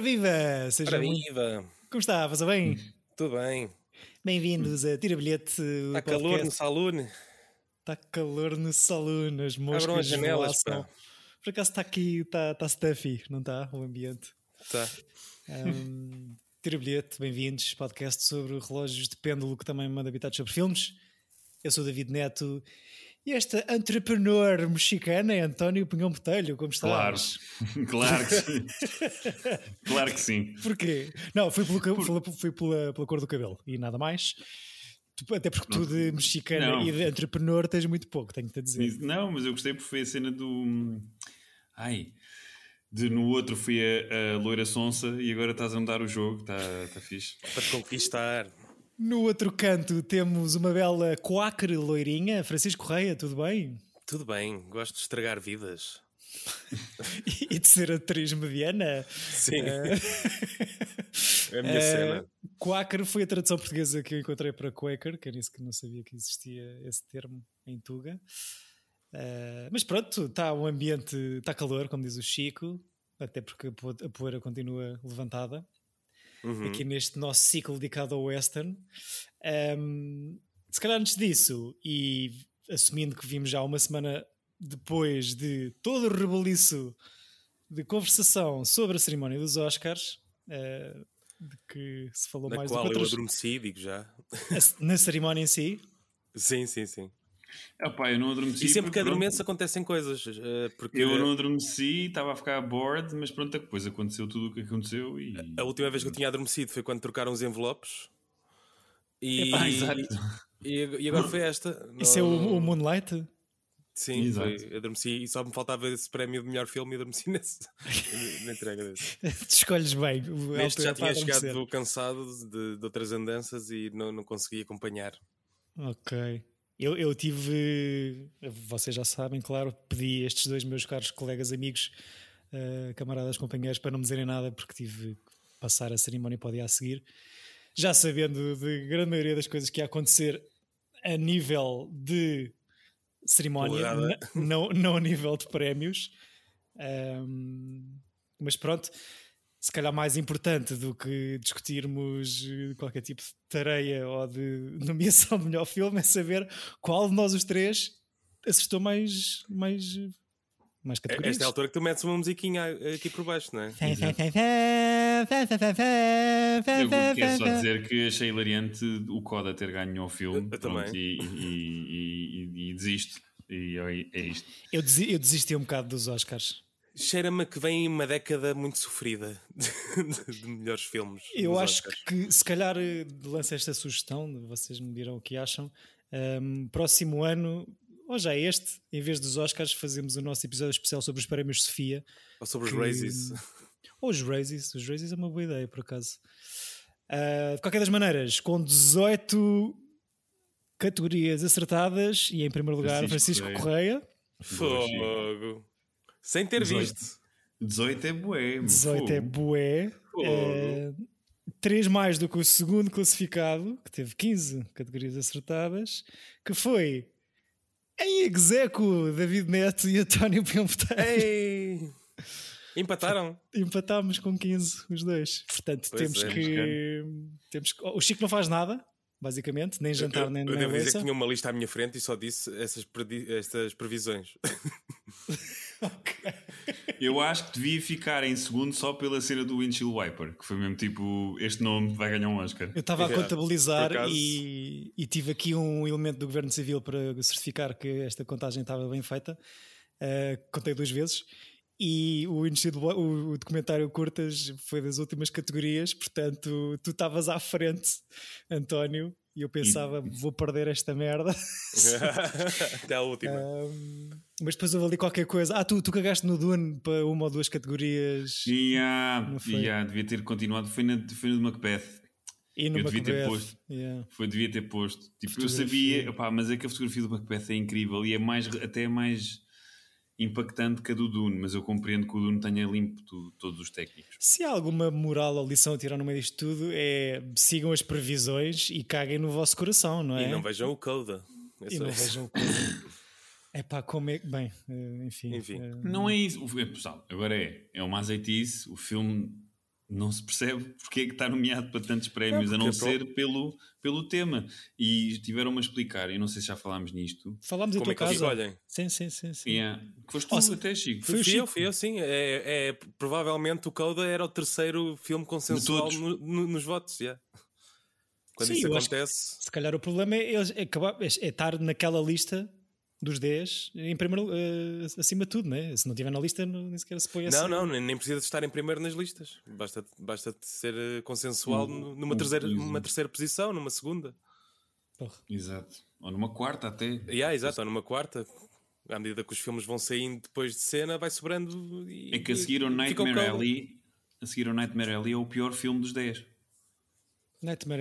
Ora viva! Seja Ora viva! Como está? Passa bem? Tudo bem? Bem-vindos a Tira Bilhete. Está calor no salone? Está calor no salão, as moscas Abram as janelas, pá. Por acaso está aqui, está tá stuffy, não está? O ambiente. Tá. Um, Tira Bilhete, bem-vindos. Podcast sobre relógios de pêndulo que também manda habitados sobre filmes. Eu sou o David Neto e esta entrepreneur mexicana é António Pinhão Botelho. Como Claro, estás? claro que sim. claro que sim. Porquê? Não, foi, pelo, ca- foi pela, pela cor do cabelo e nada mais. Até porque tu de mexicana Não. e de entrepreneur tens muito pouco, tenho-te a dizer. Não, mas eu gostei porque foi a cena do. Ai. De no outro fui a, a Loira Sonsa e agora estás a mudar o jogo, está tá fixe. Para conquistar. No outro canto temos uma bela coacre loirinha, Francisco Correia, tudo bem? Tudo bem, gosto de estragar vidas. E de ser atriz mediana. Sim, é a minha Eh, cena. Quaker foi a tradução portuguesa que eu encontrei para Quaker, que eu disse que não sabia que existia esse termo em Tuga. Eh, mas pronto, está um ambiente, está calor, como diz o Chico, até porque a po- a poeira continua levantada. Uhum. aqui neste nosso ciclo dedicado ao western. Um, se calhar antes disso, e assumindo que vimos já uma semana depois de todo o reboliço de conversação sobre a cerimónia dos Oscars, uh, de que se falou Na mais qual do que eu outras, adormeci, digo já. na cerimónia em si. Sim, sim, sim. Ah pá, eu não adormeci. E sempre que porque, pronto, adormeço acontecem coisas. eh, Porque Eu não adormeci, estava a ficar bored, mas pronto, depois aconteceu tudo o que aconteceu e. a última vez que eu tinha adormecido foi quando trocaram os envelopes. E, Epá, exato. e, e agora foi esta. Isso é Não- o, o Moonlight? Sim, Exato. foi, adormeci e só me faltava esse prémio de melhor filme e adormeci nesse, na entrega desse. Te escolhes bem. Neste já tinha chegado cansado de, de outras andanças e não, não consegui acompanhar. Ok. Eu, eu tive, vocês já sabem, claro, pedi estes dois meus caros colegas, amigos, eh, camaradas, companheiros, para não me dizerem nada, porque tive que passar a cerimónia para o dia a seguir, já sabendo de grande maioria das coisas que ia acontecer a nível de cerimónia, não, não a nível de prémios. Ahm, mas pronto, se calhar mais importante do que discutirmos eh, qualquer tipo de tareia ou de nomeação de melhor filme é saber qual de nós os três acertou mais, mais, mais categorias. Esta é a altura que tu metes uma musiquinha aqui por baixo, não é? Eu quero só dizer que achei hilariante o Coda ter ganho o filme Eu- eu pronto, também. e, e, e, e desisto. E é é isto. Eu desisti um bocado dos Oscars. Cheira-me que vem uma década muito sofrida de, de melhores filmes. Eu acho Oscars. que se calhar eh, lanço esta sugestão, vocês me dirão o que acham. Ahm, próximo ano, ou já este, em vez dos Oscars, fazemos o nosso episódio especial sobre os prémios Sofia. Ou sobre os que- Razies. Ou os Razies. Os Razies é uma boa ideia, por acaso. Ah, de qualquer das maneiras, com 18 categorias acertadas, e em primeiro lugar, Francisco Francisco Correia. Fogo. Sem ter 18. visto. 18 é bué. meu, 18 é fogo. bué. Fogo. 3 mais do que o segundo classificado, que teve 15 categorias acertadas, que foi em execo David Neto e António Piampeteiro. Ei! Empataram. Empatámos com 15 os dois. Portanto, Pois temos, é, que, temos que. O Chico não faz nada, basicamente, nem jantar, eu, nem, eu nem devo dizer que tinha uma lista à minha frente e só disse essas, predi- estas previsões. Eu acho que devia ficar em segundo só pela cena do Windshield Wiper, que foi mesmo tipo: este nome vai ganhar um Oscar. Eu estava a Yeah, contabilizar e, e tive aqui um elemento do Governo Civil para certificar que esta contagem estava bem feita. Uh, contei duas vezes. E o, o, o documentário Curtas foi das últimas categorias, portanto, tu estavas à frente, António, e eu pensava, vou perder esta merda. Até à última. Um, mas depois houve ali qualquer coisa. Ah, tu, tu cagaste no Dune para uma ou duas categorias E ah, Não foi? e, ah, devia ter continuado. Foi, na, foi no Macbeth. e no eu devia ter Macbeth. posto. Yeah. Foi, devia ter posto. Tipo, eu sabia, opá, mas é que a fotografia do Macbeth é incrível e é mais, até mais impactante que a do Dune, mas eu compreendo que o Dune tenha limpo tu- todos os técnicos. Se há alguma moral ou lição a tirar no meio disto tudo, é sigam as previsões e caguem no vosso coração, não é? E não vejam o Coda. É E só não vejam o que. É pá, como é. Bem, eh, enfim. Enfim. eh, Não é isso. É, pessoal, agora é. É uma azeitice. O filme não se percebe porque é que está nomeado para tantos prémios, a não ser pelo, pelo tema. E tiveram-me a explicar, eu não sei se já falámos nisto. Falámos em Como tua é casa. escolhem? Sim, sim, sim. sim. Yeah. Foste tu Nossa, até, Chico. foi o Fui eu, Chico. fui eu, sim. É, é- provavelmente o Coda era o terceiro filme consensual no- no- nos votos. yeah. Quando Sim, isso acontece. Se calhar o problema é, eles- é, acabar- é- é estar naquela lista dos 10 em primeiro, eh, acima de tudo, né? Se não estiver na lista, não- nem sequer se põe assim. Não, não, nem, nem precisa de estar em primeiro nas listas. Basta, basta de ser eh, consensual Um- nu- numa, um- terceira, um- numa terceira posição, numa segunda. Porra. Exato. Ou numa quarta até. Yeah, exato, ou numa quarta. À medida que os filmes vão saindo depois de cena, vai sobrando. E, É que a seguir o Nightmare. Alley, a seguir ao Nightmare Alley é o pior filme dos 10.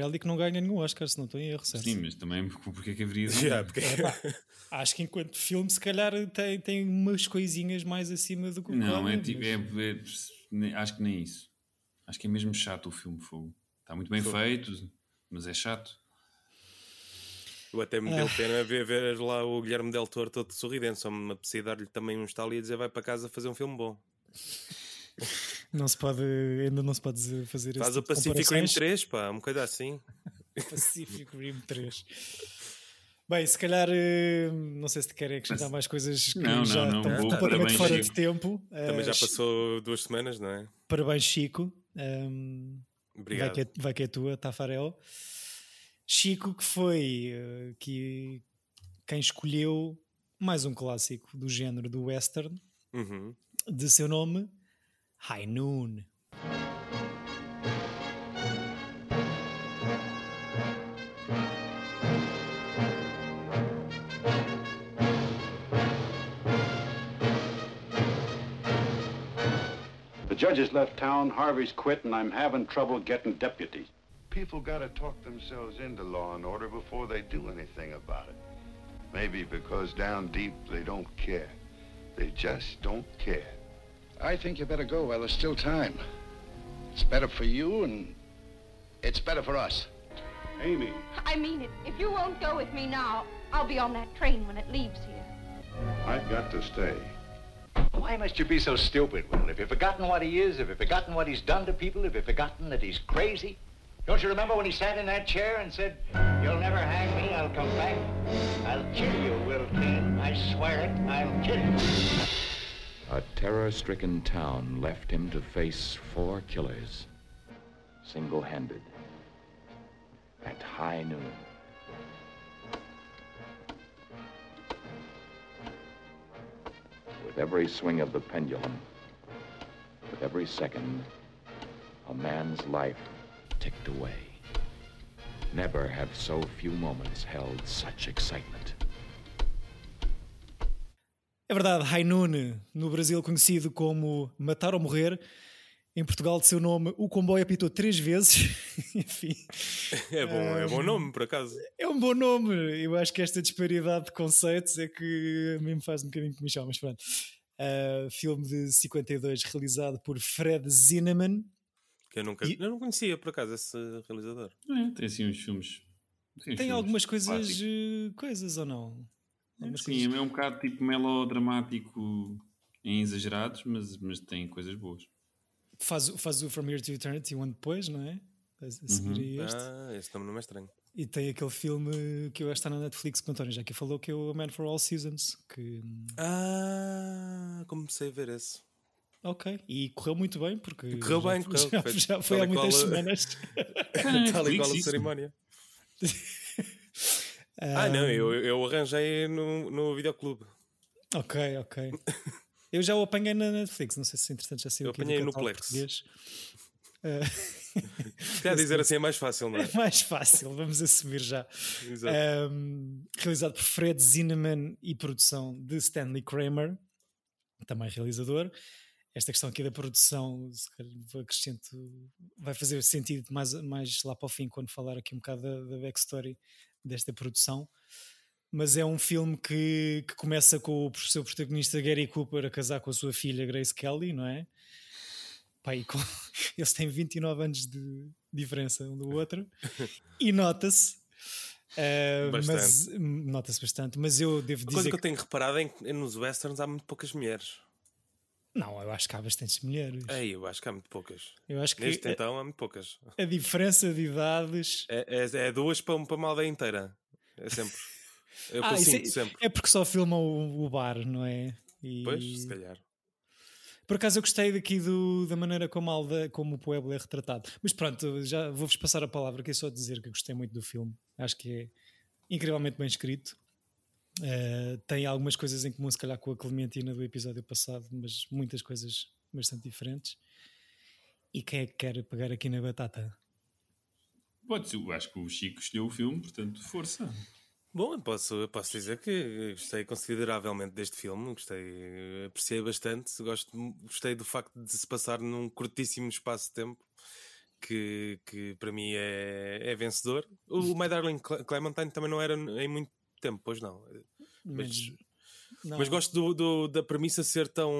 Alley que não ganha nenhum Oscar, se não estou em erro, certo? Sim, mas também porque é que haveria de Yeah, porque- Acho que enquanto filme, se calhar tem, tem umas coisinhas mais acima do que o Não, é tipo. mas- É, é- acho que nem isso. Acho que é mesmo chato o filme Fogo. Está muito bem feito, mas é chato. Eu até me Ah. deu pena ver, ver lá o Guilherme Del Toro todo sorridente. Só me apetecia dar-lhe também um estalo e dizer vai para casa fazer um filme bom. Não se pode, ainda não se pode fazer Faz o tipo de Pacific Rim comparações. 3, pá, uma coisa assim. Pacific Rim 3. Bem, se calhar, eh, não sei se te querem acrescentar mais coisas que Não, não, já não, estão vou. completamente Parabéns, fora de Chico. tempo. Também Eh, já passou duas semanas, não é? Parabéns, Chico. Um, vai, Obrigado. que é, vai que é tua, Tafarel. Chico, que foi eh, que, quem escolheu mais um clássico do género do western, Uhum. de seu nome, High Noon. The judges left town, Harvey's quit, and I'm having trouble getting deputies. People got to talk themselves into law and order before they do anything about it. Maybe because down deep they don't care. They just don't care. I think you better go while there's still time. It's better for you and it's better for us. Amy, I mean it. If you won't go with me now, I'll be on that train when it leaves here. I've got to stay. Why must you be so stupid, Will? Have you forgotten what he is? Have you forgotten what he's done to people? Have you forgotten that he's crazy? Don't you remember when he sat in that chair and said, You'll never hang me, I'll come back. I'll kill you, Will Kane. I swear it, I'll kill you. A terror-stricken town left him to face four killers, single-handed, at high noon. With every swing of the pendulum, with every second, a man's life ticked away. Never have so few moments held such excitement. É verdade, High Noon, no Brasil conhecido como Matar ou Morrer, em Portugal de seu nome O Comboio apitou três vezes. Enfim, É bom, é bom nome, por acaso. é um bom nome. Eu acho que esta disparidade de conceitos é que a mim me faz um bocadinho comichão, mas pronto. Uh, filme de 52 realizado por Fred Zinnemann. Que eu nunca. E- Eu não conhecia, por acaso, esse realizador. É, tem assim uns filmes. uns Tem filmes algumas coisas, uh, coisas ou não? Algumas Sim, é um bocado tipo melodramático em exagerados, mas, mas tem coisas boas. Faz, faz o From Here to Eternity um ano depois, não é? A, a seguir a este. Ah, esse nome não é estranho. E tem aquele filme que eu acho que está na Netflix que o António já aqui falou, que é o A Man for All Seasons. Que, Ah, comecei a ver esse. ok, e correu muito bem, porque Correu já, bem, correu. já, Foi já foi há muitas semanas. Tal e qual a cerimónia. Ah, não, eu, eu arranjei no, no videoclube. Ok, ok. Eu já o apanhei na Netflix, não sei se entretanto já saiu Eu aqui apanhei no Plex. português. Se calhar dizer assim é mais fácil, não é? É mais fácil, vamos assumir já. Exato. Um, realizado por Fred Zinnemann e produção de Stanley Kramer, também realizador. Esta questão aqui da produção, se calhar vou acrescento, vai fazer sentido mais, mais lá para o fim, quando falar aqui um bocado da, da backstory desta produção. Mas é um filme que, que começa com o seu protagonista Gary Cooper a casar com a sua filha Grace Kelly, não é? E com- eles têm 29 anos de diferença um do outro e nota-se. Uh, mas nota-se bastante, mas eu devo A coisa dizer que eu tenho reparado é que nos westerns há muito poucas mulheres. Não, eu acho que há bastantes mulheres. Ei, eu acho que há muito poucas. Eu acho que Neste a, então há muito poucas. a diferença de idades. É, é, é duas para, para uma aldeia inteira. É sempre. Eu Ah, é, sempre. é porque só filmam o, o bar, não é? E- Pois, se calhar. Por acaso eu gostei daqui do, da maneira como, a aldeia, como o Pueblo é retratado. Mas pronto, já vou-vos passar a palavra, que é só dizer que gostei muito do filme. Acho que é incrivelmente bem escrito. Eh, tem algumas coisas em comum, se calhar, com a Clementina do episódio passado, mas muitas coisas bastante diferentes. E quem é que quer pegar aqui na batata? Pode eu acho que o Chico escolheu o filme, portanto, força. Bom, eu posso, eu posso dizer que gostei consideravelmente deste filme, gostei, apreciei bastante, gosto, gostei do facto de se passar num curtíssimo espaço de tempo, que, que para mim é, é vencedor. O My Darling Cle- Clementine também não era em muito tempo, pois não. Mas, Não. mas gosto do, do- da premissa ser tão,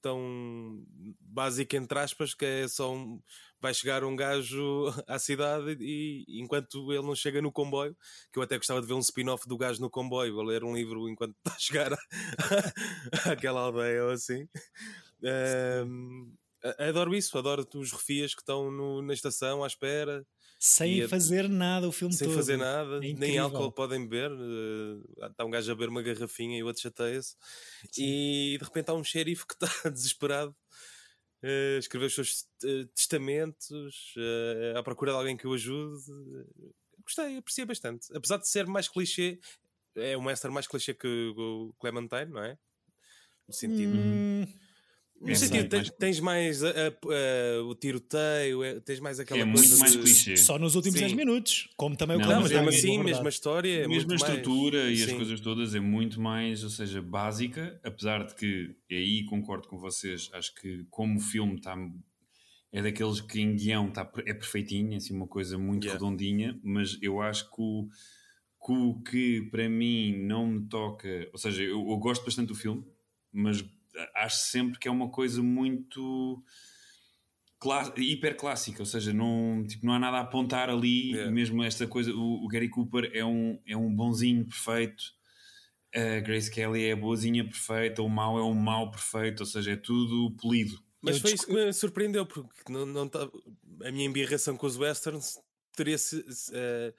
tão básica, entre aspas, que é só um, vai chegar um gajo à cidade e enquanto ele não chega no comboio, que eu até gostava de ver um spin-off do gajo no comboio, a ler um livro enquanto está a chegar à- àquela aldeia ou assim. A- adoro isso, adoro os refias que estão no- na estação à espera. Sem a- fazer nada o filme sem todo. fazer nada, É nem álcool podem beber. eh, Está um gajo a beber uma garrafinha e o outro chateia-se. E de repente há um xerife que está desesperado a escrever os seus eh, testamentos eh, à procura de alguém que o ajude. Gostei, apreciei bastante. Apesar de ser mais clichê, é um western mais clichê que o Clementine, não é? No sentido. Hum, No sentido, tens, mais- tens mais a- a- a- o tiroteio, é- tens mais aquela É coisa muito mais de- clichê. só nos últimos Sim. 10 minutos, como também o Não, mas mesmo assim, verdade. mesma história. É a mesma muito mais- estrutura e as Sim. coisas todas é muito mais, ou seja, básica, apesar de que, e aí concordo com vocês, acho que como o filme está é daqueles que em guião tá, é perfeitinho, assim, uma coisa muito Yeah. redondinha, mas eu acho que o, que o que para mim não me toca, ou seja, eu, eu gosto bastante do filme, mas acho sempre que é uma coisa muito hiper clássica, ou seja, não, tipo, não há nada a apontar ali, Yeah. mesmo esta coisa, o, o Gary Cooper é um, é um bonzinho perfeito, a Grace Kelly é a boazinha perfeita, o mau é um mau perfeito, ou seja, é tudo polido. Mas Eu foi isso que me surpreendeu, porque não, não tá- a minha embirração com os westerns teria se, eh,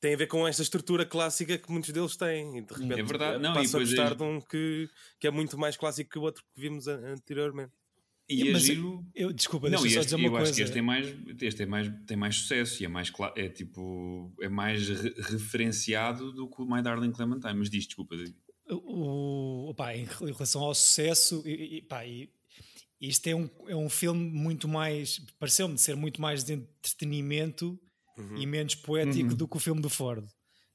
tem a ver com esta estrutura clássica que muitos deles têm. E de repente É verdade. Não, e passo a depois é- gostar de um que, que é muito mais clássico que o outro que vimos an- anteriormente. E é Mas giro... Eu, desculpa, Não, deixa e só este, dizer uma eu coisa. acho que este, é mais, este é mais, tem mais sucesso e é mais, é, tipo, é mais re- referenciado do que o My Darling Clementine. Mas diz, desculpa. O, opá, em relação ao sucesso, e, e, pá, e- isto é um, é um filme muito mais. Pareceu-me ser muito mais de entretenimento Uhum. e menos poético do que o filme do Ford.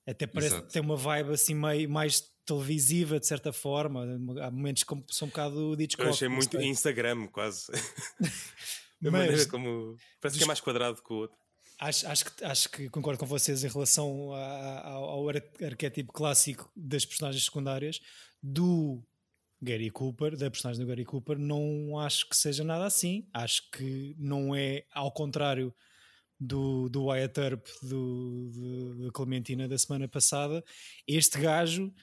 Até parece Exato. que tem uma vibe assim meio mais televisiva, de certa forma. Há momentos que são um bocado de Eu Hitchcock. achei não muito sei. Instagram, quase. da maneira como. Parece que é mais quadrado que o outro. Acho, acho, que, acho que concordo com vocês em relação a- ao, ao ar- arquétipo clássico das personagens secundárias do Gary Cooper, da personagem do Gary Cooper, não acho que seja nada assim. Acho que não é ao contrário do, do Wyatt Earp do, do- da Clementina da semana passada. Este gajo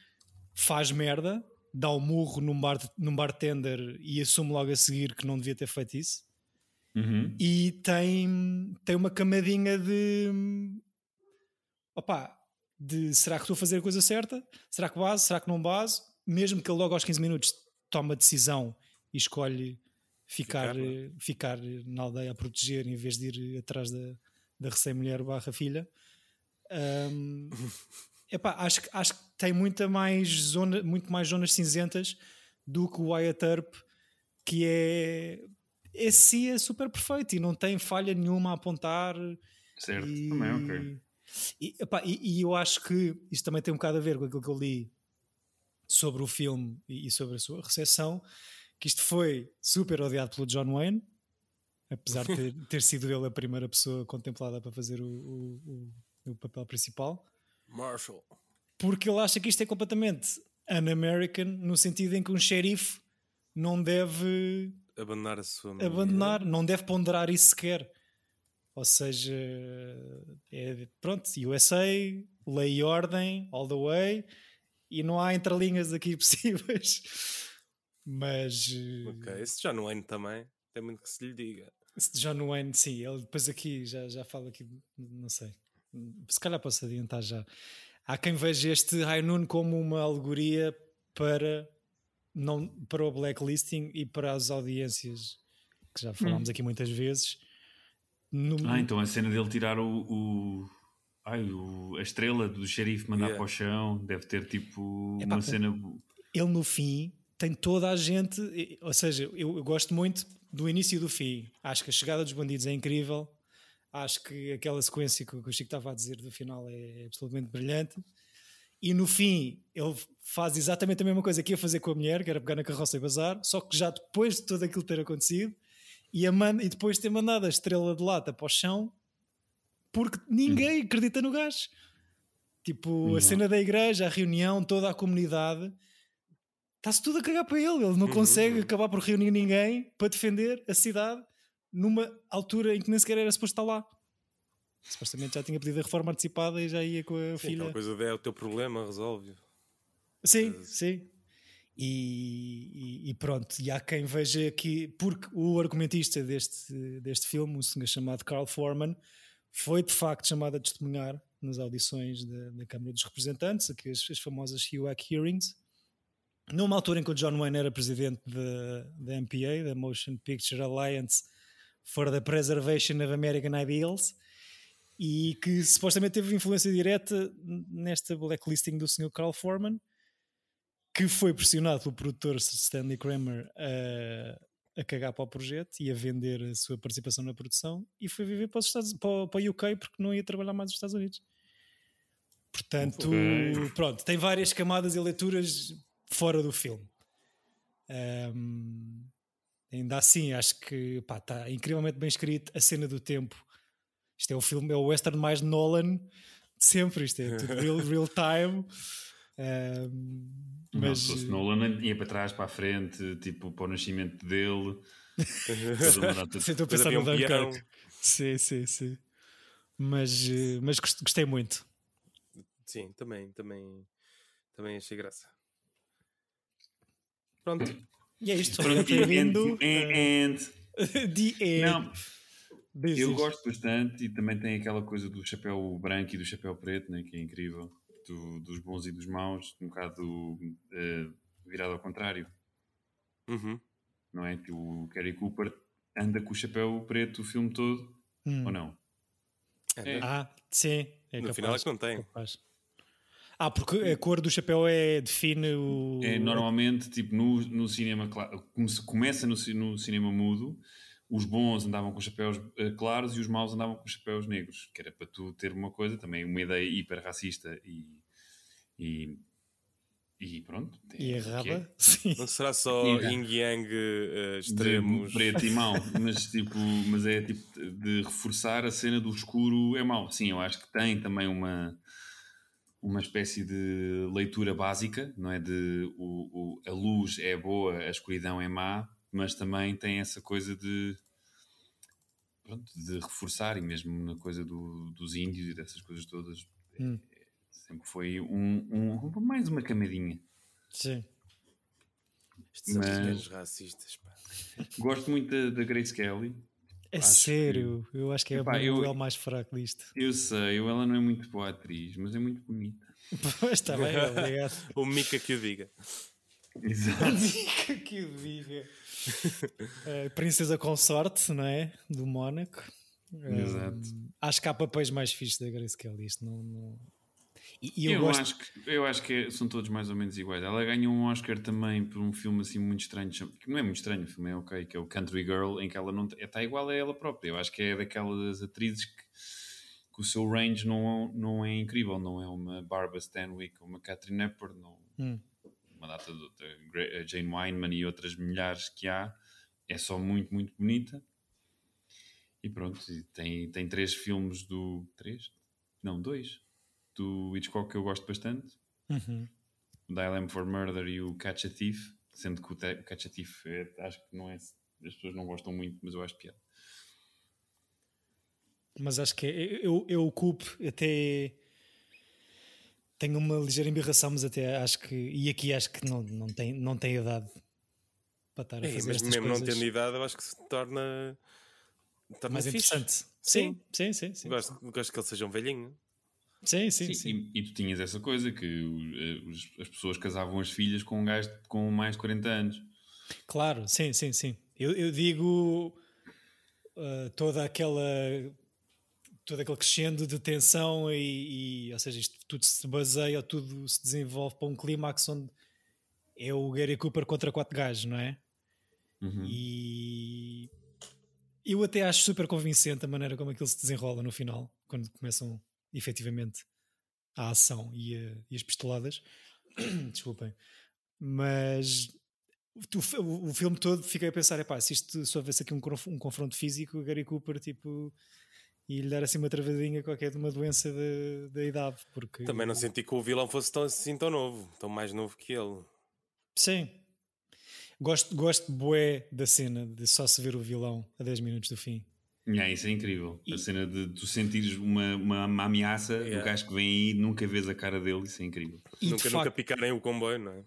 faz merda, dá o murro num, bar, num bartender e assume logo a seguir que não devia ter feito isso Uhum. e tem, tem uma camadinha de opá, de será que estou a fazer a coisa certa? Será que base? Será que não base? Mesmo que ele logo aos 15 minutos tome a decisão e escolhe ficar, Ficar, é? eh, ficar na aldeia a proteger em vez de ir atrás da, da recém-mulher barra filha. Ahm, epá, acho, que- acho que tem muita mais zona, muito mais zonas cinzentas do que o Wyatt Earp, que é esse é super perfeito e não tem falha nenhuma a apontar. Certo, E, também, ok. e, epá, e- e eu acho que isto também tem um bocado a ver com aquilo que eu li sobre o filme e, e sobre a sua recepção, que isto foi super odiado pelo John Wayne, apesar de ter, ter sido ele a primeira pessoa contemplada para fazer o, o- o- o papel principal, Marshall. porque ele acha que isto é completamente un-American, no sentido em que um xerife não deve Abandonar a sua. abandonar, não deve ponderar isso sequer. Ou seja, é, pronto, USA, lei e ordem, all the way, e não há entrelinhas aqui possíveis. Mas. eh, Ok, esse John Wayne também. Tem muito que se lhe diga. John Wayne, sim, ele depois aqui já, já fala aqui, não sei. Se calhar posso adiantar já. Há quem veja este High Noon como uma alegoria para, não, para o blacklisting e para as audiências que já falámos aqui muitas vezes. No- Ah, então a cena dele tirar o. o- ai, o- a estrela do xerife mandar Yeah. para o chão deve ter tipo Epá, uma cena. ele no fim tem toda a gente, ou seja, eu, eu gosto muito do início e do fim. Acho que a chegada dos bandidos é incrível. Acho que aquela sequência que o que o Chico estava a dizer do final é absolutamente brilhante. E no fim, ele faz exatamente a mesma coisa que ia fazer com a mulher, que era pegar na carroça e bazar, só que já depois de tudo aquilo ter acontecido, e, a man- e depois de ter mandado a estrela de lata para o chão, porque ninguém acredita no gajo. Tipo, a Não. cena da igreja, a reunião, toda a comunidade, está-se tudo a cagar para ele. Ele não Uhum, consegue uhum. acabar por reunir ninguém para defender a cidade numa altura em que nem sequer era suposto estar lá. Supostamente já tinha pedido a reforma antecipada e já ia com a Sim, filha. aquela coisa de é o teu problema, resolve. Sim, sim. E, e- e pronto, e há quem veja que, porque o argumentista deste, deste filme, um senhor chamado Carl Foreman, foi de facto chamado a testemunhar nas audições da, da Câmara dos Representantes, aqui as, as famosas HUAC hearings, numa altura em que o John Wayne era presidente da, MPA, da Motion Picture Alliance for the Preservation of American Ideals, e que supostamente teve influência direta nesta blacklisting do Sr. Carl Foreman, que foi pressionado pelo produtor Stanley Kramer a, a cagar para o projeto e a vender a sua participação na produção e foi viver para, os Estados, para, o- para o UK porque não ia trabalhar mais nos Estados Unidos. Portanto, Ok. pronto, tem várias camadas e leituras fora do filme. Ahm, ainda assim, acho que pá, está incrivelmente bem escrito. A cena do tempo. Isto é o filme, é o western mais Nolan de sempre. Isto é tudo real, real time. Não, mas se fosse Nolan ia para trás, para a frente, tipo para o nascimento dele. Sim, estou a pensar no um. Dunkirk. Sim, sim, sim. Mas, eh, mas gost- gostei muito. Sim, também, também, também achei graça. Pronto. E é isto. Pronto, Obrigado por ter vindo. and- and- The End. Não, eu gosto bastante e também tem aquela coisa do chapéu branco e do chapéu preto, né, que é incrível, do- dos bons e dos maus, um bocado eh, virado ao contrário, Uhum. não é? Que o Gary Cooper anda com o chapéu preto o filme todo, Hum. ou não? É, Ah, sim. É No capaz, final é que não tem. capaz. Ah, porque a cor do chapéu é, define o. É normalmente, tipo, no, no cinema, cla- como se começa no, no cinema mudo, os bons andavam com chapéus eh, claros e os maus andavam com chapéus negros, que era para tu ter uma coisa, também uma ideia hiper racista e, e, e pronto. é E que é. errada? Sim. Não será só yin yang De extremos. preto e mau, mas, tipo, mas é tipo de reforçar a cena do escuro é mau. Sim, eu acho que tem também uma, uma espécie de leitura básica, não é? De o, o- a luz é boa, a escuridão é má, mas também tem essa coisa de pronto, de reforçar, e mesmo na coisa do- dos índios e dessas coisas todas, é- Hum. sempre foi um, um- mais uma camadinha. Sim. Estes Mas- racistas. Pá. Gosto muito da, da Grace Kelly. É Acho sério. Eu acho que é Epá, o eu- eu... mais fraco disto. Eu sei, ela não é muito boa atriz, mas é muito bonita. Pois está bem, obrigado. O Mika que o diga. Exato. Dica que o diga. Eh, Princesa Consorte, não é? Do Mónaco. Exato. Acho que há papéis mais fixos da Grace Kelly. Isto não. não- E, e eu, Eu, gosto. acho que, eu acho que é- são todos mais ou menos iguais. Ela ganhou um Oscar também por um filme assim muito estranho, que não é muito estranho, o filme é ok, que é o Country Girl, em que ela não está igual a ela própria. Eu acho que é daquelas atrizes que, que o seu range não, não é incrível, não é uma Barbara Stanwyck ou uma Catherine Hepburn, não, Hum. uma data de outra, Gra- Jane Wyman e outras milhares que há, é só muito, muito bonita. E pronto, tem, tem três filmes do. Três? Não, dois. Do Hitchcock que eu gosto bastante. Uhum. O Dial for Murder e o Catch a Thief. Sendo que o Te- Catch a Thief é- acho que não é. As pessoas não gostam muito, mas eu acho piada. Mas acho que é, eu, eu o Coop até tenho uma ligeira embirração, mas até acho que. E aqui acho que não, não, tem, não tem idade para estar a Ei, fazer mas estas mesmo coisas. não tendo idade, eu acho que se torna, torna mais fixe. interessante. Sim, sim, sim. sim, Gosto, gosto que ele seja um velhinho. Sim, sim, Sim, sim. E, e tu tinhas essa coisa que os- as pessoas casavam as filhas com um gajo com mais de 40 anos. Claro, sim, sim, sim. Eu, eu digo uh, toda aquela todo aquele crescendo de tensão e, e, ou seja, isto tudo se baseia tudo se desenvolve para um clímax onde é o Gary Cooper contra quatro gajos, não é? Uhum. E eu até acho super convincente a maneira como aquilo se desenrola no final, quando começam efetivamente a ação e, a- e as pistoladas. Desculpem. Mas o, o- filme todo fiquei a pensar: epá, se isto se houvesse aqui um, um confronto físico, o Gary Cooper tipo. E lhe dar assim uma travadinha qualquer de uma doença da- da idade. Porque... Também não senti que o vilão fosse tão, assim tão novo, tão mais novo que ele. Sim. Gosto, gosto bué da cena de só se ver o vilão a 10 minutos do fim. Yeah, isso é incrível. A cena de tu sentires uma, uma, uma ameaça Yeah. do gajo que vem aí e nunca vês a cara dele, isso é incrível. E nunca, nunca facto- picarem o comboio, não é?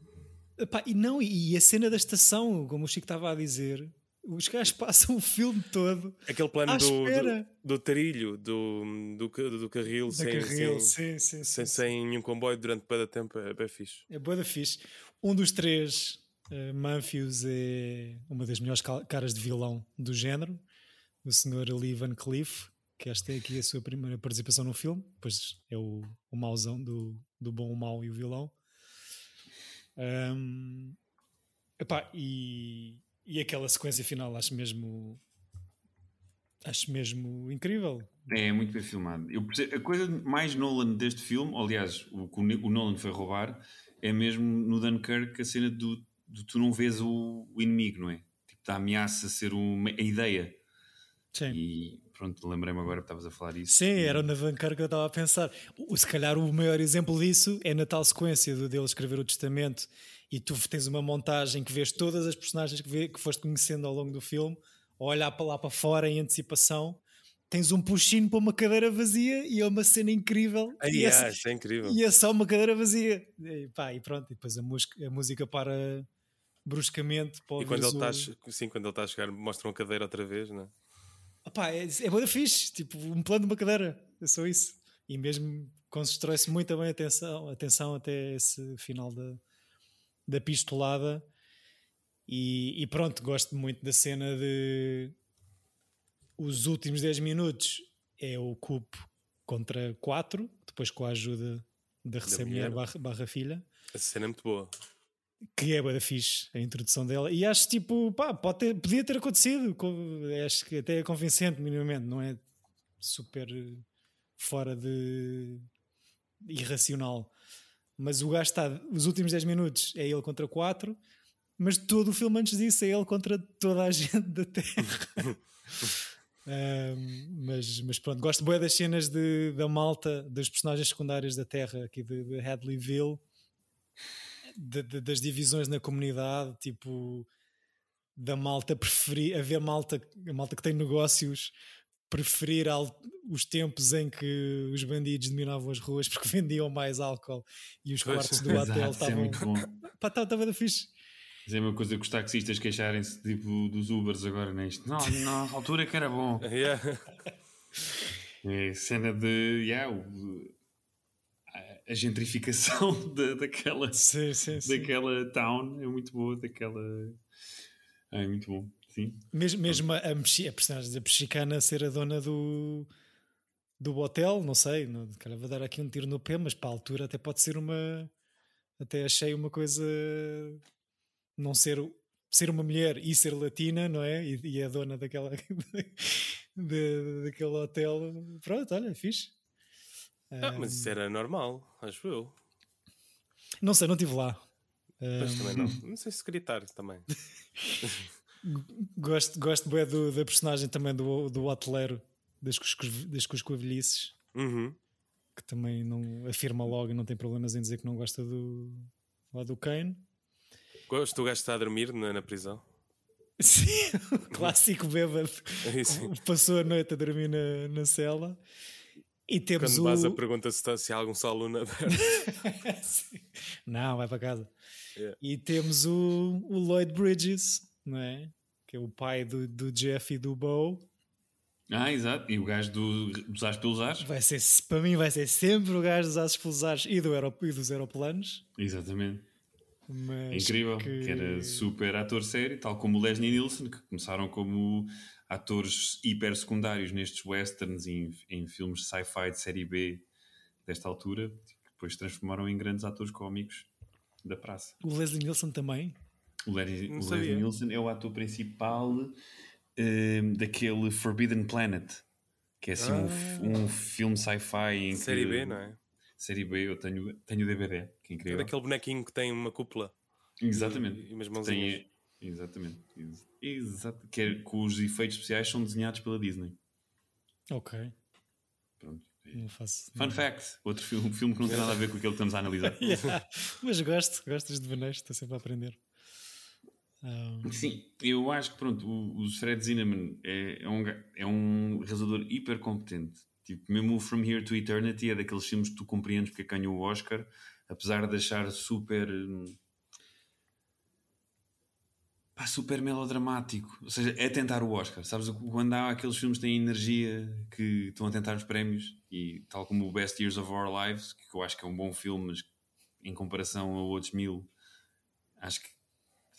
Epá, e não, e a cena da estação, como o Chico estava a dizer, os gajos passam o filme todo Aquele plano à do, espera. do, do trilho, do, do, do carril, Da sem, carril, sem, sim, sim, sem, sim, sem nenhum comboio durante para tempo, é bem fixe. É boa da fixe. Um dos três, uh, Manfius, é uma das melhores caras de vilão do género. O senhor Lee Van Cleef, que esta tem aqui a sua primeira participação no filme, pois é o, o mauzão do, do bom, o mau e o vilão. Um, epá, e, e aquela sequência final acho mesmo acho mesmo incrível. É muito bem filmado. Eu percebo- a coisa mais Nolan deste filme, aliás, o que o Nolan foi roubar, é mesmo no Dunkirk a cena do, do tu não vês o, o inimigo, não é? Tipo, da ameaça ser uma, a ideia. Sim. E pronto, lembrei-me agora que estavas a falar isso. Sim, era na Vancar que eu estava a pensar. O- Se calhar o maior exemplo disso é na tal sequência do dele escrever o testamento e tu tens uma montagem que vês todas as personagens que, vê, que foste conhecendo ao longo do filme, a olhar para lá para fora em antecipação, tens um puxinho para uma cadeira vazia e é uma cena incrível. Ai, e, é, ah, isso é incrível. e é só uma cadeira vazia. E, pá, e pronto, e depois a música, a música para bruscamente para E quando ele, está, o- sim, quando ele está a chegar, mostram a cadeira outra vez, não é? Opá, é, é boa fixe, tipo um plano de uma cadeira, é só isso. E mesmo constrói-se muito bem a atenção, atenção até esse final da, da pistolada. E, e pronto, gosto muito da cena de os últimos 10 minutos é o cupo contra 4, depois com a ajuda da recém-mulher mulher. barra, barra filha Essa cena é muito boa. Que é bué da fixe a introdução dela. E acho tipo, pá, pode ter, podia ter acontecido co- acho que até é convincente minimamente, não é super fora de irracional. Mas o gajo está, os últimos 10 minutos é ele contra 4 mas todo o filme antes disso é ele contra toda a gente da Terra. Ahm, mas, mas pronto, gosto bem das cenas de, da malta, das personagens secundárias da Terra aqui de, de Hadleyville de- de- das divisões na comunidade, tipo da malta preferir, haver malta, a malta que tem negócios preferir al- os tempos em que os bandidos dominavam as ruas porque vendiam mais álcool e os Pois. quartos do Exato, hotel isso é estavam. muito bom. Pá, estava da fixe. Mas é uma coisa que os taxistas queixarem-se tipo, dos Ubers agora neste. Não, na altura que era bom. Yeah. É cena de. Yeah, o- a- a gentrificação da, daquela, Sim, sim, sim. daquela town é muito boa. Daquela. É muito bom. Sim. Mesmo, mesmo a, a, a personagem da mexicana ser a dona do, do hotel, não sei, não, cara, vou dar aqui um tiro no pé, mas para a altura até pode ser uma. Até achei uma coisa. Não ser, ser uma mulher e ser latina, não é? E, e é dona daquela. de- daquele hotel. Pronto, olha, fixe. Ah, mas isso era normal, acho eu. Não sei, não estive lá. Mas Um, também não. Não sei se gritar também. Gosto, gosto bem do, da personagem também do, do hoteleiro das, cuscos- das cuscovilhices, Uhum. que também não afirma logo e não tem problemas em dizer que não gosta do, lá do Kane. Gosto do gajo está a dormir na, na prisão. Sim, o clássico bêbado passou a noite a dormir na, na cela. E temos Quando o. a pergunta se, está, se há algum salão aberto. Não, vai para casa. Yeah. E temos o, o Lloyd Bridges, não é? Que é o pai do, do Jeff e do Bo. Ah, exato. E o gajo do, dos As pelos Ares. Vai ser, para mim vai ser sempre o gajo dos Ases pelos Ares e, do aerop e dos aeroplanos. Exatamente. Mas Incrível. Que... que... era super ator sério, tal como o Leslie Nielsen, que começaram como atores hiper secundários nestes westerns e em, em filmes de sci-fi de série B desta altura, que depois transformaram em grandes atores cómicos da praça. O Leslie Nielsen também? O, Larry, o Leslie Nielsen é o ator principal um, daquele Forbidden Planet, que é assim ah. um, um, filme sci-fi em Série B, não é? Série B, eu tenho, tenho DVD, que é incrível. É daquele bonequinho que tem uma cúpula. Exatamente. E, e umas mãozinhas. Tem, exatamente. Exato. Que é, os efeitos especiais são desenhados pela Disney. Ok. Pronto. Não faço, Fun não. fact, outro filme, um filme que não tem nada a ver com aquilo que estamos a analisar. yeah. Mas gosto, gostas de bonecos, estou sempre a aprender. Um... Sim, eu acho que pronto, o, o Fred Zinnemann é, é, um, é um realizador hiper competente. Tipo, mesmo o From Here to Eternity é daqueles filmes que tu compreendes porque ganhou o Oscar, apesar de achar super. Pá, super melodramático. Ou seja, é tentar o Oscar. Sabes, quando há aqueles filmes que têm energia que estão a tentar os prémios, e tal como o Best Years of Our Lives, que eu acho que é um bom filme, mas em comparação a outros mil, acho que.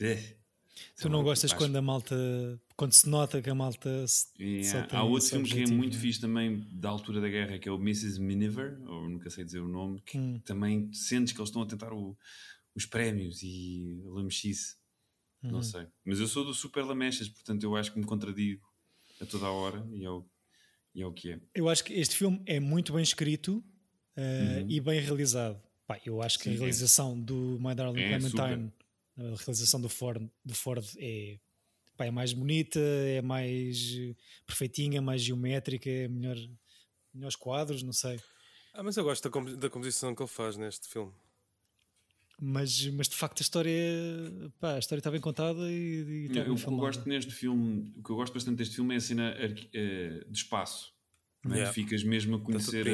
É, Tu não gostas quando a malta. quando se nota que a malta. Yeah. Há outro filme objetivo, que é muito né? fixe também da altura da guerra, que é o Mrs. Miniver, ou nunca sei dizer o nome, que hum. também sentes que eles estão a tentar o, os prémios e a lamechice. Uhum. Não sei. Mas eu sou do Super Lamechas, portanto eu acho que me contradigo a toda a hora e é o, e é, o que é. Eu acho que este filme é muito bem escrito uh, uhum. e bem realizado. Pá, eu acho que Sim, a é. realização é. do My Darling é Clementine. Super a realização do Ford, do Ford é, pá, é mais bonita, é mais perfeitinha, mais geométrica, é melhor, melhores quadros, não sei. Ah, mas eu gosto da, da composição que ele faz neste filme. Mas, mas de facto a história, pá, a história está bem contada e, e está não, o que eu gosto neste filme, o que eu gosto bastante deste filme é a cena uh, de espaço. É? Yeah. Ficas mesmo a conhecer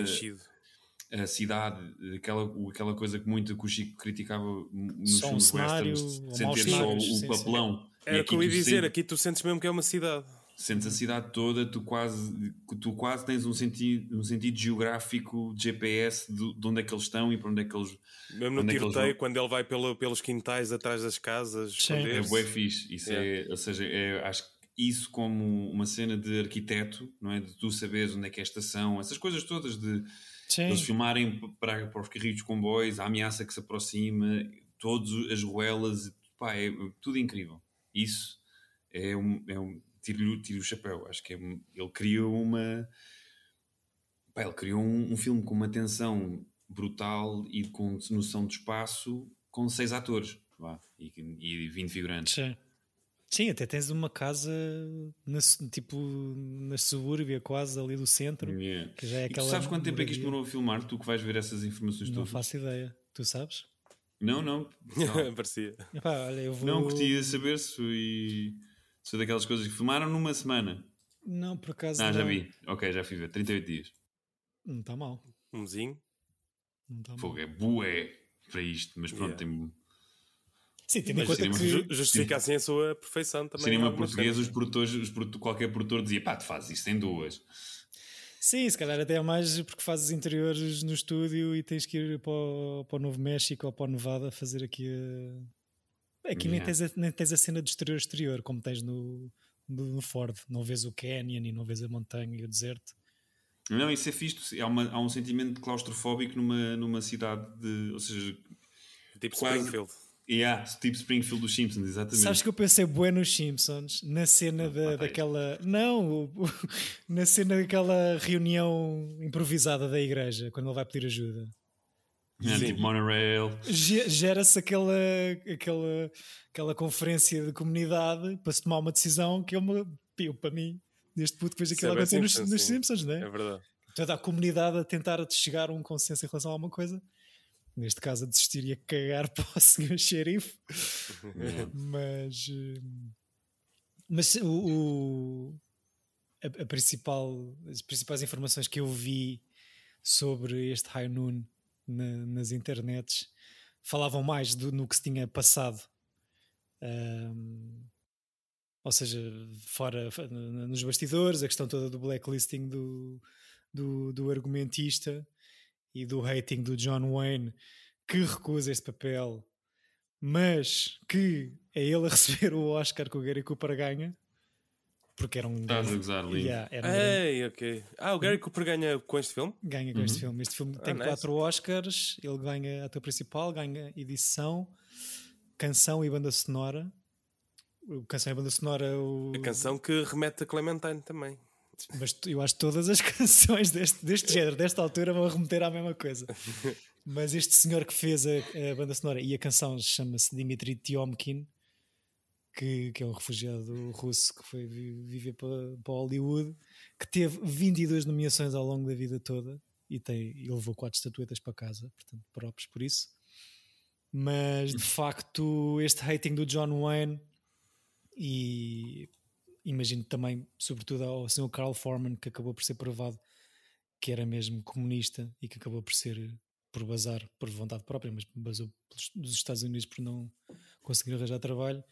a cidade, aquela, aquela coisa que muito que o Chico criticava nos só um cenário, sentir só o papelão. Era o que eu ia dizer, aqui tu sentes mesmo que é uma cidade. Sentes a cidade toda, tu quase, tu quase tens um sentido, um sentido geográfico de GPS de, de onde é que eles estão e para onde é que eles Mesmo no é tiroteio, quando ele vai pelo, pelos quintais atrás das casas. É bué fixe. Isso é, ou seja, é, acho que isso como uma cena de arquiteto, não é? De tu saberes onde é que é a estação, essas coisas todas de Sim. Eles filmarem para, para os carrinhos de comboios, a ameaça que se aproxima, todas as ruelas, pá, é tudo incrível. Isso é um. É um tiro, tiro o chapéu. Acho que é, ele criou uma. Pá, ele criou um, um, filme com uma tensão brutal e com noção de espaço com seis atores vá, e, e 20 figurantes. Sim. Sim, até tens uma casa na, tipo na subúrbia quase ali do centro. Yeah. Que já é aquela tu sabes quanto tempo é que isto demorou a filmar? Tu que vais ver essas informações não todas? Não faço ideia. Tu sabes? Não, não. não. Parecia. Epá, olha, eu vou... Não, curtia saber se foi daquelas coisas que filmaram numa semana. Não, por acaso. Ah, não. já vi. Ok, já fui ver. 38 dias. Não está mal. Um mesinho. Não está mal. Fogo, é bué para isto, mas pronto, yeah. tem Sim, tendo em conta que justifica assim a sua perfeição também. Cinema português, os produtores, os produtores, qualquer produtor dizia, pá, tu fazes isso em duas. Sim, se calhar até é mais porque fazes interiores no estúdio e tens que ir para o, para o Novo México ou para o Nevada fazer aqui a... Aqui yeah. nem, tens a, nem tens a cena de exterior-exterior, como tens no, no Ford. Não vês o canyon e não vês a montanha e o deserto. Não, isso é fixe. Há, uma, há um sentimento claustrofóbico numa, numa cidade de... Ou seja... Tipo quase, Springfield Yeah, tipo Springfield dos Simpsons, exatamente. Sabes que eu pensei bueno nos Simpsons, na cena da, daquela. Não, na cena daquela reunião improvisada da igreja, quando ele vai pedir ajuda. Yeah, tipo monorail. Gera-se aquela, aquela, aquela conferência de comunidade para se tomar uma decisão que é uma. Eu, para mim, neste puto que vejo aquilo acontecer nos, nos Simpsons, não é? É verdade. Toda a comunidade a tentar chegar a um consenso em relação a alguma coisa neste caso a desistir e a cagar para o senhor xerife mas eh, mas o, o a, a, principal as principais informações que eu vi sobre este High Noon na, nas internets falavam mais do, no que se tinha passado um, ou seja, fora nos bastidores, a questão toda do blacklisting do, do, do argumentista e do hating do John Wayne, que recusa este papel, mas que é ele a receber o Oscar que o Gary Cooper ganha. Porque era um. Estás a gozar ali. Yeah, era um Ei, ok. Ah, o Gary Cooper ganha com este filme? Ganha com Uhum. este filme. Este filme Ah, tem nice. quatro Oscars. Ele ganha ator principal, ganha edição, canção e banda sonora. O canção e banda sonora. O... A canção que remete a Clementine também. Mas eu acho que todas as canções deste, deste género, desta altura, vão remeter à mesma coisa. Mas este senhor que fez a, a banda sonora e a canção chama-se Dmitry Tiomkin, que, que é um refugiado russo que foi vi- viver para, para Hollywood, que teve 22 nomeações ao longo da vida toda e, tem, e levou quatro estatuetas para casa, portanto, próprios por isso. Mas de facto, este hating do John Wayne e imagino também, sobretudo ao Sr. Carl Foreman, que acabou por ser provado que era mesmo comunista e que acabou por ser por bazar por vontade própria, mas basou dos Estados Unidos por não conseguir arranjar trabalho.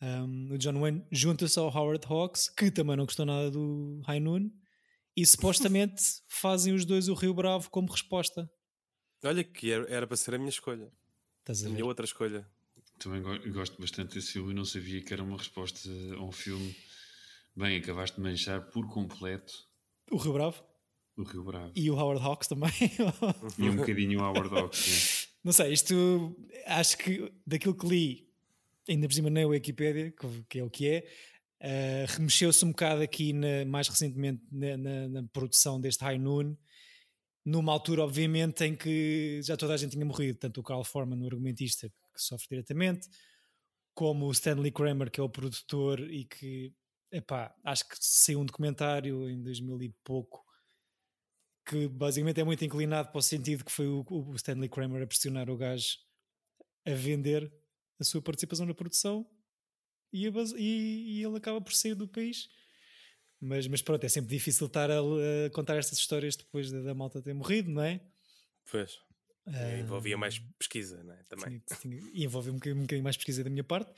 Um, o John Wayne junta-se ao Howard Hawks, que também não gostou nada do High Noon, e supostamente fazem os dois o Rio Bravo como resposta. Olha, que era, era para ser a minha escolha. Estás a A minha outra escolha. Também go- gosto bastante desse filme e não sabia que era uma resposta a um filme. Bem, acabaste de manchar por completo O Rio Bravo o Rio Bravo. e o Howard Hawks também. E um bocadinho o Howard Hawks. Não sei, isto acho que daquilo que li, ainda por cima na Wikipedia, que, é o que é, eh, remexeu-se um bocado aqui na- mais recentemente na, na- na produção deste High Noon, numa altura, obviamente, em que já toda a gente tinha morrido, tanto o Carl Foreman, o argumentista, que sofre diretamente, como o Stanley Kramer, que é o produtor, e que, epá, acho que saiu um documentário em 2000 e pouco que basicamente é muito inclinado para o sentido que foi o, o Stanley Kramer a pressionar o gajo a vender a sua participação na produção e, base- e- e ele acaba por sair do país. Mas, mas pronto, é sempre difícil estar a, a contar estas histórias depois da, da malta ter morrido, não é? Pois. Envolvia mais pesquisa, não é? Também. tinha- tinha- e envolve um bocadinho, um bocadinho mais pesquisa da minha parte.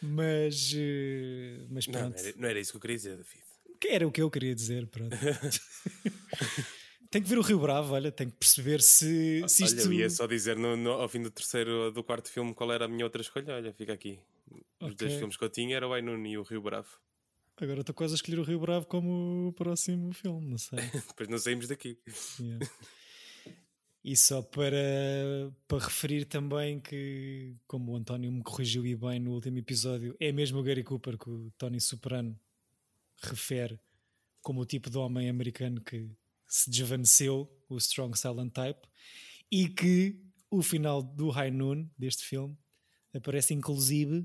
Mas, eh, mas Não, não pronto. era, não era isso que eu queria dizer, David. Que era o que eu queria dizer, pronto. tem que ver o Rio Bravo, olha, tem que perceber se, se Olha, isto. eu ia só dizer no, no- ao fim do terceiro ou do quarto filme qual era a minha outra escolha. Olha, fica aqui. Os Ok. dois filmes que eu tinha era o Ainun e o Rio Bravo. Agora estou quase a escolher o Rio Bravo como o próximo filme, não sei. Depois não saímos daqui. Yeah. E só para, para referir também que, como o António me corrigiu e bem no último episódio, é mesmo o Gary Cooper que o Tony Soprano refere como o tipo de homem americano que se desvaneceu, o Strong Silent Type, e que o final do High Noon, deste filme, aparece inclusive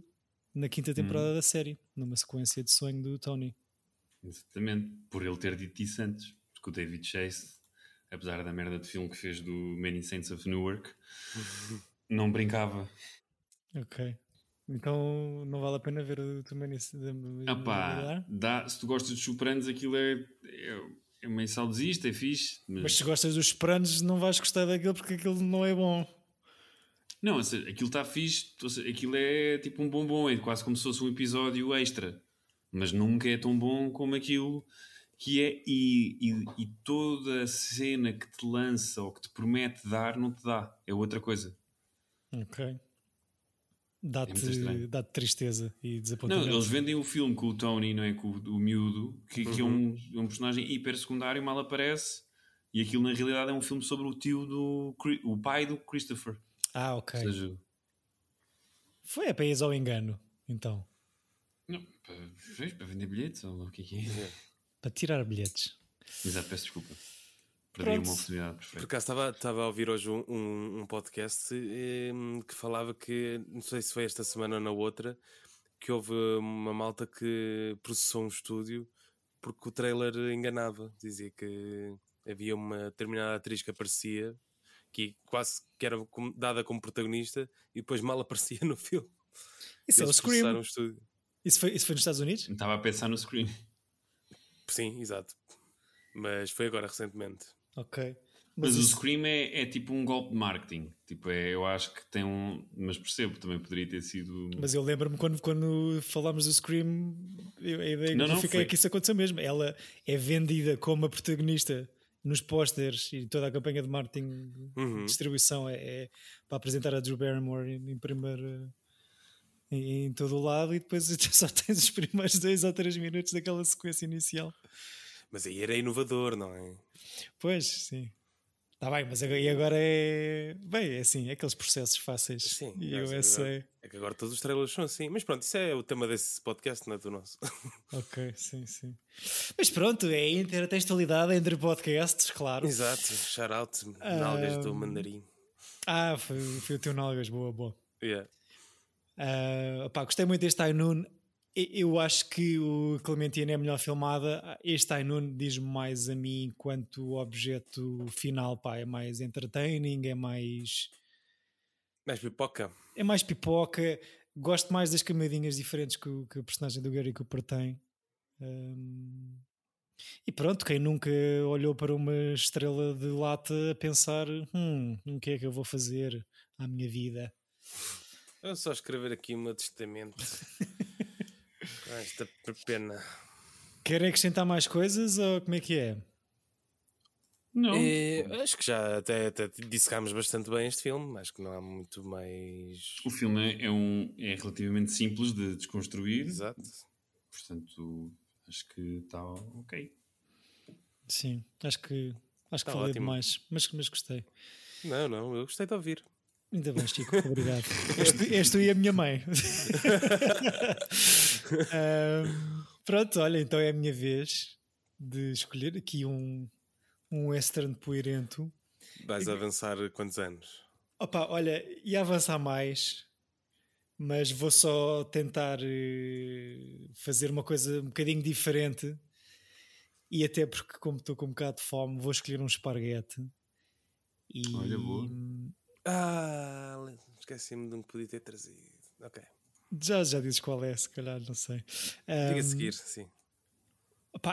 na quinta temporada da série, numa sequência de sonho do Tony. Exatamente, por ele ter dito isso antes. Porque o David Chase, apesar da merda de filme que fez do Many Saints of Newark, não brincava. Ok. Então não vale a pena ver o da- pá, da- dá, se tu gostas dos Sopranos, aquilo é, é, é meio saudosista, é fixe. Mas, Mas se gostas dos Sopranos, não vais gostar daquilo porque aquilo não é bom. não, ou seja, aquilo está fixe, ou seja, aquilo é tipo um bombom, é quase como se fosse um episódio extra. Mas nunca é tão bom como aquilo que é. E, e, e toda a cena que te lança ou que te promete dar, não te dá. É outra coisa. Ok. É Dá-te estranho. dá destreza e Não, desapontamento. eles vendem o filme com o Tony, não é? Com o, o miúdo, que, que é um, é um personagem hiper secundário, mal aparece. E aquilo na realidade é um filme sobre o tio do. O pai do Christopher. Ah, ok. Ou seja, Foi é para ir ao engano, então. não, para, para vender bilhetes, ou o que é que é. Para tirar bilhetes. Exato, peço desculpa. Perdi Pronto. uma oportunidade Por perfeita. acaso estava, estava a ouvir hoje um, um, um podcast eh, que falava que, não sei se foi esta semana ou na outra, que houve uma malta que processou um estúdio porque o trailer enganava. Dizia que havia uma determinada atriz que aparecia, que quase que era dada como protagonista, e depois mal aparecia no filme. Isso é o Scream. estúdio. Isso foi, isso foi nos Estados Unidos? Estava a pensar no screen. Sim, exato. Mas foi agora recentemente. Ok. Mas, o isso- Scream é, é tipo um golpe de marketing. Tipo, é, eu acho que tem um. Mas percebo, também poderia ter sido. Mas eu lembro-me quando, quando falámos do Scream, eu, a ideia Não, que eu não, fiquei foi- é que isso aconteceu mesmo. Ela é vendida como a protagonista nos pósteres e toda a campanha de marketing Uhum. distribuição é, é para apresentar a Drew Barrymore em, em primeiro em, em todo o lado e depois só tens os primeiros dois ou três minutos daquela sequência inicial. Mas aí era inovador, não é? Pois, sim. Está bem, mas agora, e agora é. Bem, é assim, é aqueles processos fáceis. Sim, e é eu essa agora- É que agora todos os trailers são assim. Mas pronto, isso é o tema desse podcast, não é do nosso. Ok, sim, sim. Mas pronto, é a intertextualidade entre podcasts, claro. Exato, shout out, nalgas do mandarim. Ah, foi, foi o teu Nalgas, boa, boa. Yeah. Ah, opá, gostei muito deste. E- Eu acho que o Clementina é melhor filmada. Este High Noon diz-me mais a mim enquanto objeto final, pá, é mais entertaining, é mais, Mais pipoca. é mais pipoca. Gosto mais das camadinhas diferentes que o, que o personagem do Gary Cooper tem. Ahm, e pronto, quem nunca olhou para uma estrela de lata a pensar: hum, o que é que eu vou fazer à minha vida? Eu só escrever aqui um testamento. Esta pena. Querem acrescentar mais coisas ou como é que é? Não. E, acho que já até, até dissecámos bastante bem este filme. Acho que não há muito mais. O filme é, é um, é relativamente simples de desconstruir. Exato. Portanto, acho que está ok. Sim, acho que acho que Tá falei ótimo. demais, mas, mas gostei. Não, não, eu gostei de ouvir. Ainda bem, Chico, obrigado. És tu, és tu e a minha mãe. Ahm, pronto, olha, então é a minha vez de escolher aqui um, um western poirento. Vais avançar quantos anos? Opa, olha, ia avançar mais, mas vou só tentar eh, fazer uma coisa um bocadinho diferente. E até porque, como estou com um bocado de fome, vou escolher um esparguete. E... Olha, boa. Ah, esqueci-me de um que podia ter trazido. Ok. Já, já dizes qual é, se calhar, não sei. Diga a seguir, sim.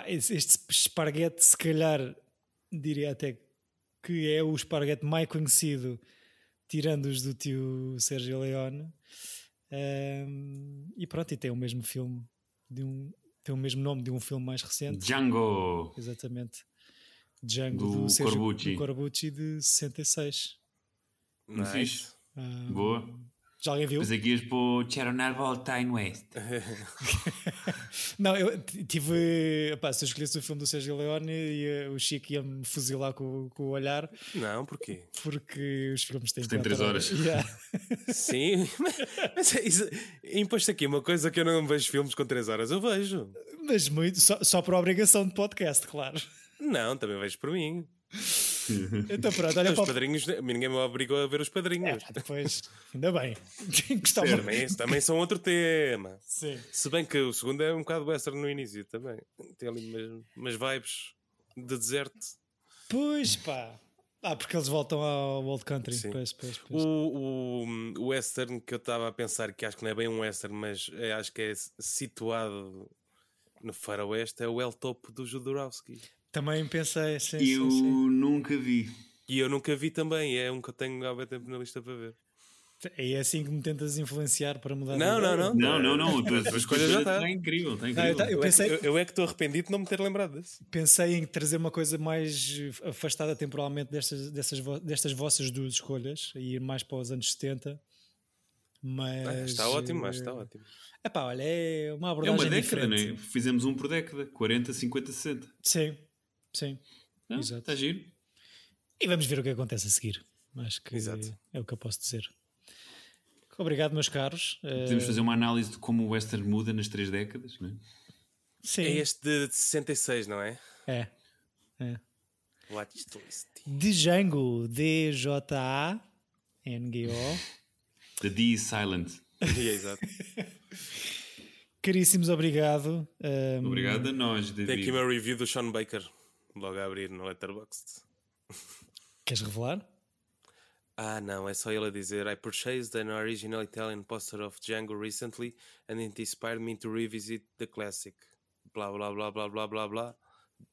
Esse- este esparguete, se calhar, diria até que é o esparguete mais conhecido, tirando os do tio Sérgio Leone. Ahm, e pronto, e tem o mesmo filme, de um, tem o mesmo nome de um filme mais recente. Django! Exatamente. Django Do do, Sérgio, Corbucci. do Corbucci de 66. Muito Nice. Ahm, Boa. Já alguém viu? Pensei que ias o Chernobyl Time West. Não, eu tive. Pá, se eu escolhesse o filme do Sérgio Leone, ia, o Chico ia-me fuzilar com, com o olhar, Não, porquê? porque os filmes têm Tem quatro três horas. Yeah. Sim, mas é isso, imposto aqui uma coisa que eu não vejo filmes com 3 horas. Eu vejo. Mas muito, só, só por obrigação de podcast, claro. Não, também vejo por mim. Então pronto, olha Os para padrinhos, ninguém me obrigou a ver os padrinhos. É, depois, ainda bem. Gostava. Também, também são outro tema. Sim. Se bem que o segundo é um bocado western no início também. Tem ali umas, umas vibes de deserto. Pois pá. Ah, porque eles voltam ao Old Country. Sim. Pois, pois, pois. O, o, o western que eu estava a pensar, que acho que não é bem um western, mas é- acho que é situado no faroeste, é o El Topo do Jodorowsky. Também pensei, sim, Eu sim, sim. nunca vi. E eu nunca vi também, é um que eu tenho há bem tempo na lista para ver. É assim que me tentas influenciar para mudar de Não, não, não. Não, não, não. A tua, A escolha já está. Está incrível, está Não, incrível. eu ta- eu Eu, é que- pensei, eu- eu é que estou arrependido de não me ter lembrado desse. pensei em trazer uma coisa mais afastada temporalmente destas, dessas, vo- destas vossas duas escolhas e ir mais para os anos 70. Mas. Ah, está ótimo, acho que está eh, ótimo. Epá, olha, é uma É abordagem uma década, diferente. não é? Fizemos um por década. 40, 50, 60. Sim, sim. Não, Exato. Está giro. E vamos ver o que acontece a seguir. Acho que Exato. é o que eu posso dizer. Obrigado, meus caros. Eh, Podemos fazer uma análise de como o western muda nas três décadas, não é? Sim, É este de 66, não é? é. é. Watch list. Django, D-J-A-N-G-O. The D is silent. É, exato. Caríssimos, obrigado. Um, Obrigado a nós, Tem aqui David. uma review do Sean Baker, logo a abrir no Letterboxd. Queres revelar? Ah, não, é só ele a dizer: I purchased an original Italian poster of Django recently and it inspired me to revisit the classic. Blá blá blá blá blá blá blá.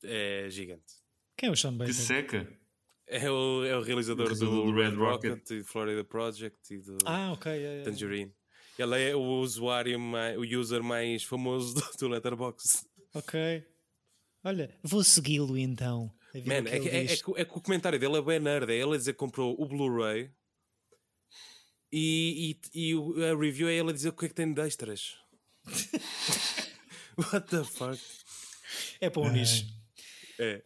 É gigante. Quem é o Sean Que Baker? seca. É o, é o realizador, do, do Red Rocket, Rocket. e Florida Project e do Ah, ok. é, é. Tangerine. Ele é o usuário, mais, o user mais famoso do, do Letterboxd. Ok. Olha, vou segui-lo então. Man, que é, ele que- é, é que, é que o comentário dele é bem nerd. É ele a dizer que comprou o Blu-ray e, e, e o- a review é ele a dizer o que é que tem de extras. What the fuck? É para o nicho. É.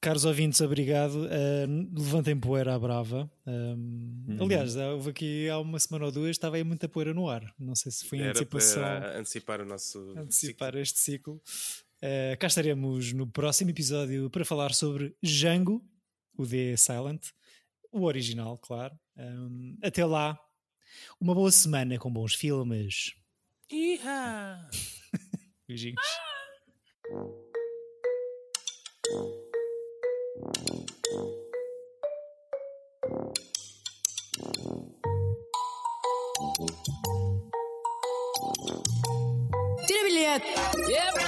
Caros ouvintes, obrigado. Uh, levantem poeira à brava. Um, Uhum. Aliás, há- houve aqui há uma semana ou duas, estava aí muita poeira no ar. Não sei se foi em Era antecipação. para antecipar o nosso. antecipar este ciclo. Uh, cá estaremos no próximo episódio para falar sobre Django, o The Silent, o original, claro. Um, até lá, uma boa semana com bons filmes. Iha! Beijinhos. Tira bilhete! Epa!